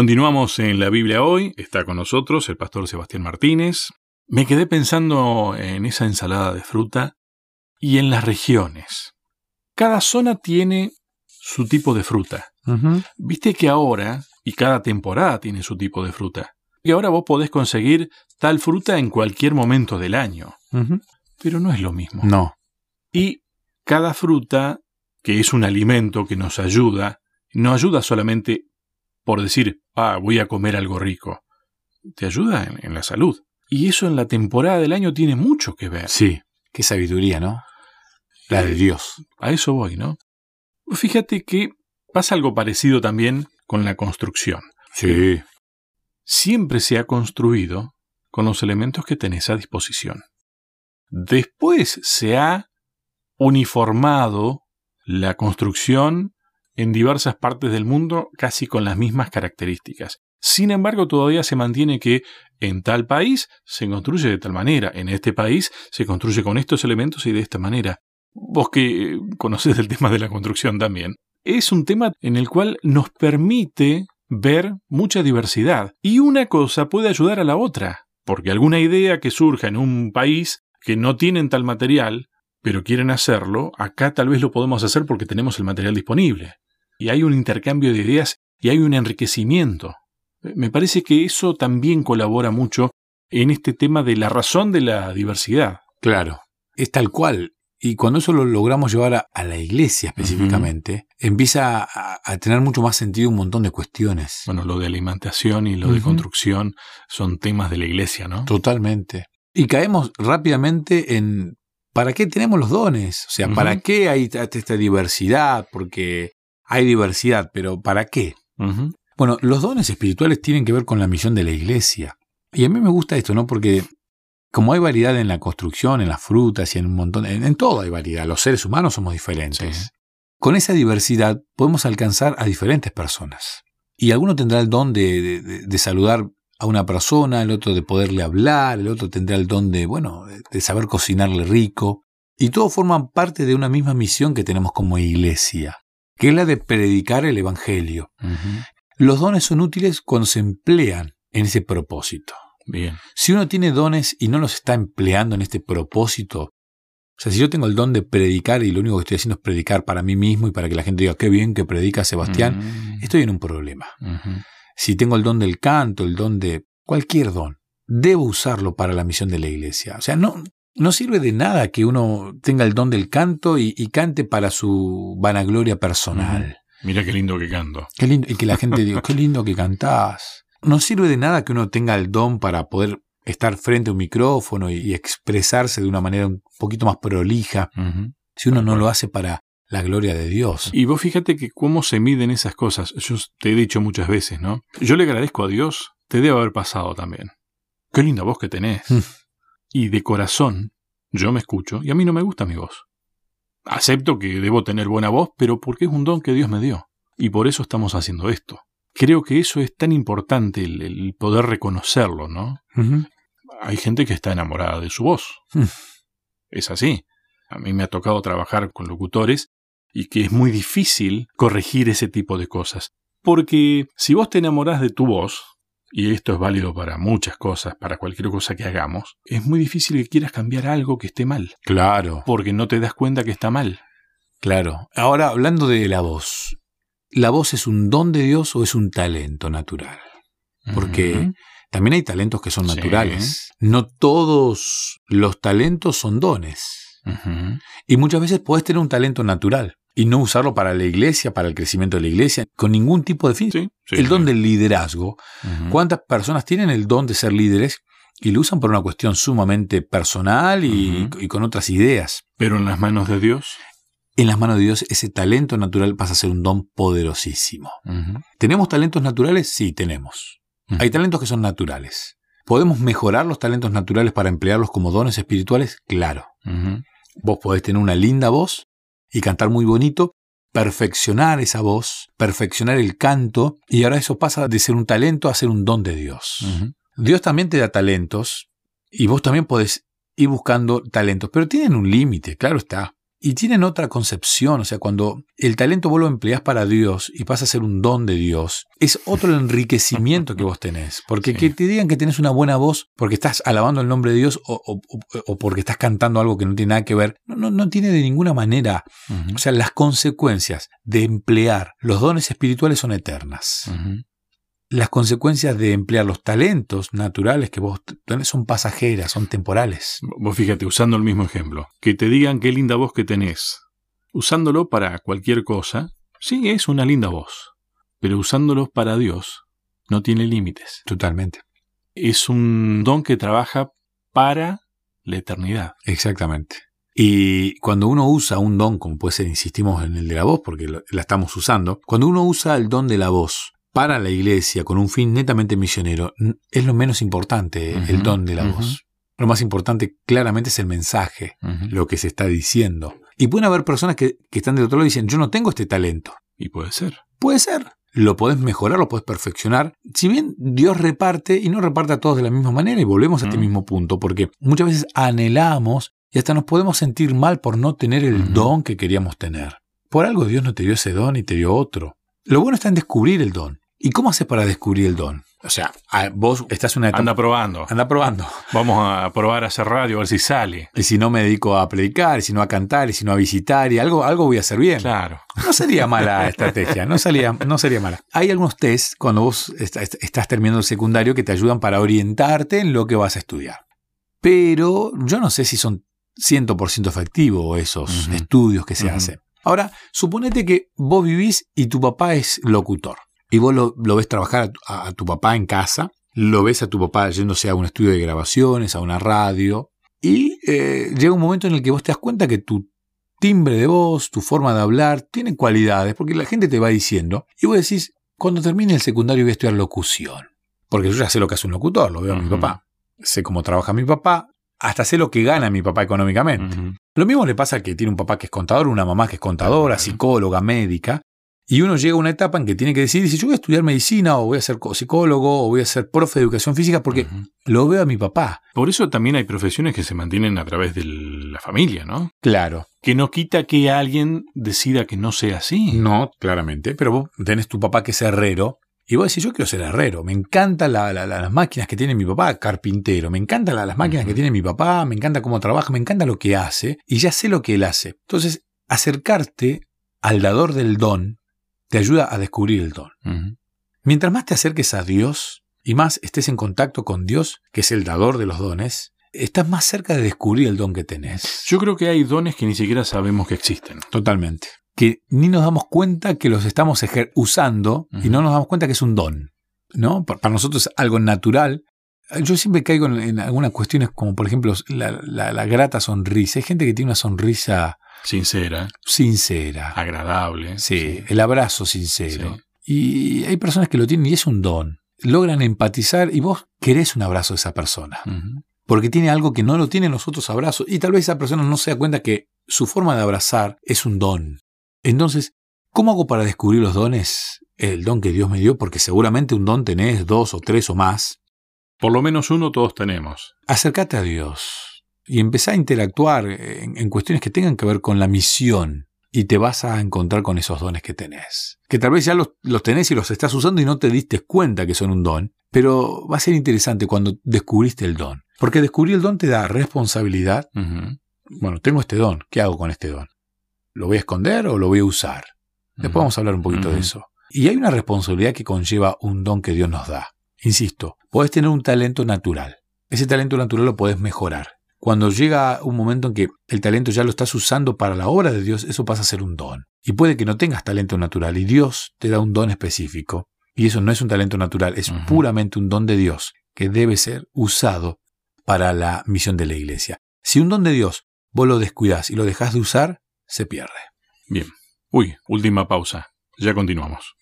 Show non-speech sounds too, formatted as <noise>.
Continuamos en la Biblia hoy, está con nosotros el pastor Sebastián Martínez. Me quedé pensando en esa ensalada de fruta y en las regiones. Cada zona tiene su tipo de fruta. Viste que ahora, y cada temporada tiene su tipo de fruta, que ahora vos podés conseguir tal fruta en cualquier momento del año. Pero no es lo mismo. No. Y cada fruta, que es un alimento que nos ayuda, no ayuda solamente por decir, ah, voy a comer algo rico. Te ayuda en, la salud. Y eso en la temporada del año tiene mucho que ver. Sí, qué sabiduría, ¿no? La de Dios. A eso voy, ¿no? Fíjate que pasa algo parecido también con la construcción. Sí. Siempre se ha construido con los elementos que tenés a disposición. Después se ha uniformado la construcción en diversas partes del mundo casi con las mismas características. Sin embargo, todavía se mantiene que en tal país se construye de tal manera, en este país se construye con estos elementos y de esta manera. Vos que conocés el tema de la construcción también, es un tema en el cual nos permite ver mucha diversidad y una cosa puede ayudar a la otra, porque alguna idea que surja en un país que no tienen tal material, pero quieren hacerlo, acá tal vez lo podemos hacer porque tenemos el material disponible y hay un intercambio de ideas y hay un enriquecimiento. Me parece que eso también colabora mucho en este tema de la razón de la diversidad. Claro, es tal cual. Y cuando eso lo logramos llevar a, la iglesia específicamente, empieza a, tener mucho más sentido un montón de cuestiones. Bueno, lo de alimentación y lo de construcción son temas de la iglesia, ¿no? Totalmente. Y caemos rápidamente en ¿para qué tenemos los dones? O sea, ¿para qué hay esta diversidad? Porque hay diversidad, pero ¿para qué? Bueno, los dones espirituales tienen que ver con la misión de la iglesia. Y a mí me gusta esto, ¿no? Porque como hay variedad en la construcción, en las frutas y en un montón, en, todo hay variedad, los seres humanos somos diferentes. Con esa diversidad podemos alcanzar a diferentes personas. Y alguno tendrá el don de, de, saludar a una persona, el otro de poderle hablar, el otro tendrá el don de, bueno, de saber cocinarle rico. Y todos forman parte de una misma misión que tenemos como iglesia que es la de predicar el Evangelio. Los dones son útiles cuando se emplean en ese propósito. Bien. Si uno tiene dones y no los está empleando en este propósito, o sea, si yo tengo el don de predicar y lo único que estoy haciendo es predicar para mí mismo y para que la gente diga qué bien que predica Sebastián, estoy en un problema. Si tengo el don del canto, el don de cualquier don, debo usarlo para la misión de la iglesia. O sea, no, no sirve de nada que uno tenga el don del canto y, cante para su vanagloria personal. Mira qué lindo que canto. Qué lindo, y que la gente diga, qué lindo que cantás. No sirve de nada que uno tenga el don para poder estar frente a un micrófono y, expresarse de una manera un poquito más prolija, si uno no lo hace para la gloria de Dios. Y vos fíjate que cómo se miden esas cosas. Yo te he dicho muchas veces, ¿no? Yo le agradezco a Dios, te debe haber pasado también. Qué linda voz que tenés. Y de corazón, yo me escucho y a mí no me gusta mi voz. Acepto que debo tener buena voz, pero porque es un don que Dios me dio. Y por eso estamos haciendo esto. Creo que eso es tan importante, el, poder reconocerlo, ¿no? Hay gente que está enamorada de su voz. Mm. Es así. A mí me ha tocado trabajar con locutores y que es muy difícil corregir ese tipo de cosas. Porque si vos te enamorás de tu voz, y esto es válido para muchas cosas, para cualquier cosa que hagamos, es muy difícil que quieras cambiar algo que esté mal. Claro. Porque no te das cuenta que está mal. Claro. Ahora, hablando de la voz, ¿la voz es un don de Dios o es un talento natural? Porque también hay talentos que son naturales. No todos los talentos son dones. Y muchas veces puedes tener un talento natural y no usarlo para la iglesia, para el crecimiento de la iglesia, con ningún tipo de fin. el don del liderazgo. ¿Cuántas personas tienen el don de ser líderes y lo usan por una cuestión sumamente personal y, con otras ideas? Pero en las manos de Dios. En las manos de Dios ese talento natural pasa a ser un don poderosísimo. ¿Tenemos talentos naturales? Sí, tenemos. Hay talentos que son naturales. ¿Podemos mejorar los talentos naturales para emplearlos como dones espirituales? Claro. Vos podés tener una linda voz y cantar muy bonito, perfeccionar esa voz, perfeccionar el canto, y ahora eso pasa de ser un talento a ser un don de Dios. Dios también te da talentos, y vos también podés ir buscando talentos, pero tienen un límite, claro está. Y tienen otra concepción, o sea, cuando el talento vos lo empleás para Dios y pasa a ser un don de Dios, es otro enriquecimiento que vos tenés. Porque que te digan que tenés una buena voz porque estás alabando el nombre de Dios o, porque estás cantando algo que no tiene nada que ver, no, no, tiene de ninguna manera. O sea, las consecuencias de emplear los dones espirituales son eternas las consecuencias de emplear los talentos naturales que vos tenés son pasajeras, son temporales. Vos fíjate, usando el mismo ejemplo, que te digan qué linda voz que tenés, usándolo para cualquier cosa, sí es una linda voz, pero usándolo para Dios no tiene límites. Totalmente. Es un don que trabaja para la eternidad. Exactamente. Y cuando uno usa un don, como puede ser, insistimos en el de la voz, porque la estamos usando, cuando uno usa el don de la voz para la iglesia con un fin netamente misionero es lo menos importante, el don de la voz. Lo más importante claramente es el mensaje, lo que se está diciendo. Y pueden haber personas que, están del otro lado y dicen, yo no tengo este talento. Y puede ser. Puede ser. Lo podés mejorar, lo podés perfeccionar. Si bien Dios reparte y no reparte a todos de la misma manera, y volvemos a este mismo punto, porque muchas veces anhelamos y hasta nos podemos sentir mal por no tener el don que queríamos tener. Por algo Dios no te dio ese don y te dio otro. Lo bueno está en descubrir el don. ¿Y cómo haces para descubrir el don? O sea, vos estás en una etapa... Anda probando. Anda probando. <laughs> Vamos a probar a hacer radio, a ver si sale. Y si no me dedico a predicar, y si no a cantar, y si no a visitar, y algo, algo voy a hacer bien. Claro. No sería mala <laughs> estrategia, no, salía, no sería mala. Hay algunos test cuando vos estás terminando el secundario que te ayudan para orientarte en lo que vas a estudiar. Pero yo no sé si son 100% efectivos esos estudios que se hacen. Ahora, suponete que vos vivís y tu papá es locutor y vos lo, ves trabajar a tu, papá en casa, lo ves a tu papá yéndose a un estudio de grabaciones, a una radio, y eh, llega un momento en el que vos te das cuenta que tu timbre de voz, tu forma de hablar, tiene cualidades, porque la gente te va diciendo, y vos decís, cuando termine el secundario voy a estudiar locución, porque yo ya sé lo que hace un locutor, lo veo a mi papá, sé cómo trabaja mi papá, hasta sé lo que gana mi papá económicamente. Lo mismo le pasa que tiene un papá que es contador, una mamá que es contadora, psicóloga, médica, y uno llega a una etapa en que tiene que decidir si yo voy a estudiar medicina o voy a ser psicólogo o voy a ser profe de educación física porque lo veo a mi papá. Por eso también hay profesiones que se mantienen a través de la familia, ¿no? Claro. Que no quita que alguien decida que no sea así. No, claramente. Pero vos tenés tu papá que es herrero y vos decís, yo quiero ser herrero, me encantan las máquinas que tiene mi papá, carpintero, me encantan las máquinas que tiene mi papá, me encanta cómo trabaja, me encanta lo que hace, y ya sé lo que él hace. Entonces, acercarte al dador del don te ayuda a descubrir el don. Mientras más te acerques a Dios y más estés en contacto con Dios, que es el dador de los dones, estás más cerca de descubrir el don que tenés. Yo creo que hay dones que ni siquiera sabemos que existen. Totalmente. Que ni nos damos cuenta que los estamos usando y no nos damos cuenta que es un don. ¿no? Para nosotros es algo natural. Yo siempre caigo en, algunas cuestiones como por ejemplo la, la, grata sonrisa. Hay gente que tiene una sonrisa Sincera. Sincera. Agradable. Sí, el abrazo sincero. Y hay personas que lo tienen y es un don. Logran empatizar y vos querés un abrazo de esa persona. Porque tiene algo que no lo tienen los otros abrazos. Y tal vez esa persona no se da cuenta que su forma de abrazar es un don. Entonces, ¿cómo hago para descubrir los dones? El don que Dios me dio, porque seguramente un don tenés dos o tres o más. Por lo menos uno todos tenemos. Acércate a Dios y empezá a interactuar en, cuestiones que tengan que ver con la misión y te vas a encontrar con esos dones que tenés. Que tal vez ya los, tenés y los estás usando y no te diste cuenta que son un don, pero va a ser interesante cuando descubriste el don. Porque descubrir el don te da responsabilidad. Bueno, tengo este don, ¿qué hago con este don? ¿Lo voy a esconder o lo voy a usar? Después vamos a hablar un poquito de eso. Y hay una responsabilidad que conlleva un don que Dios nos da. Insisto, podés tener un talento natural. Ese talento natural lo podés mejorar. Cuando llega un momento en que el talento ya lo estás usando para la obra de Dios, eso pasa a ser un don. Y puede que no tengas talento natural y Dios te da un don específico. Y eso no es un talento natural, es puramente un don de Dios que debe ser usado para la misión de la iglesia. Si un don de Dios vos lo descuidas y lo dejas de usar, se pierde. Bien. Uy, última pausa. Ya continuamos.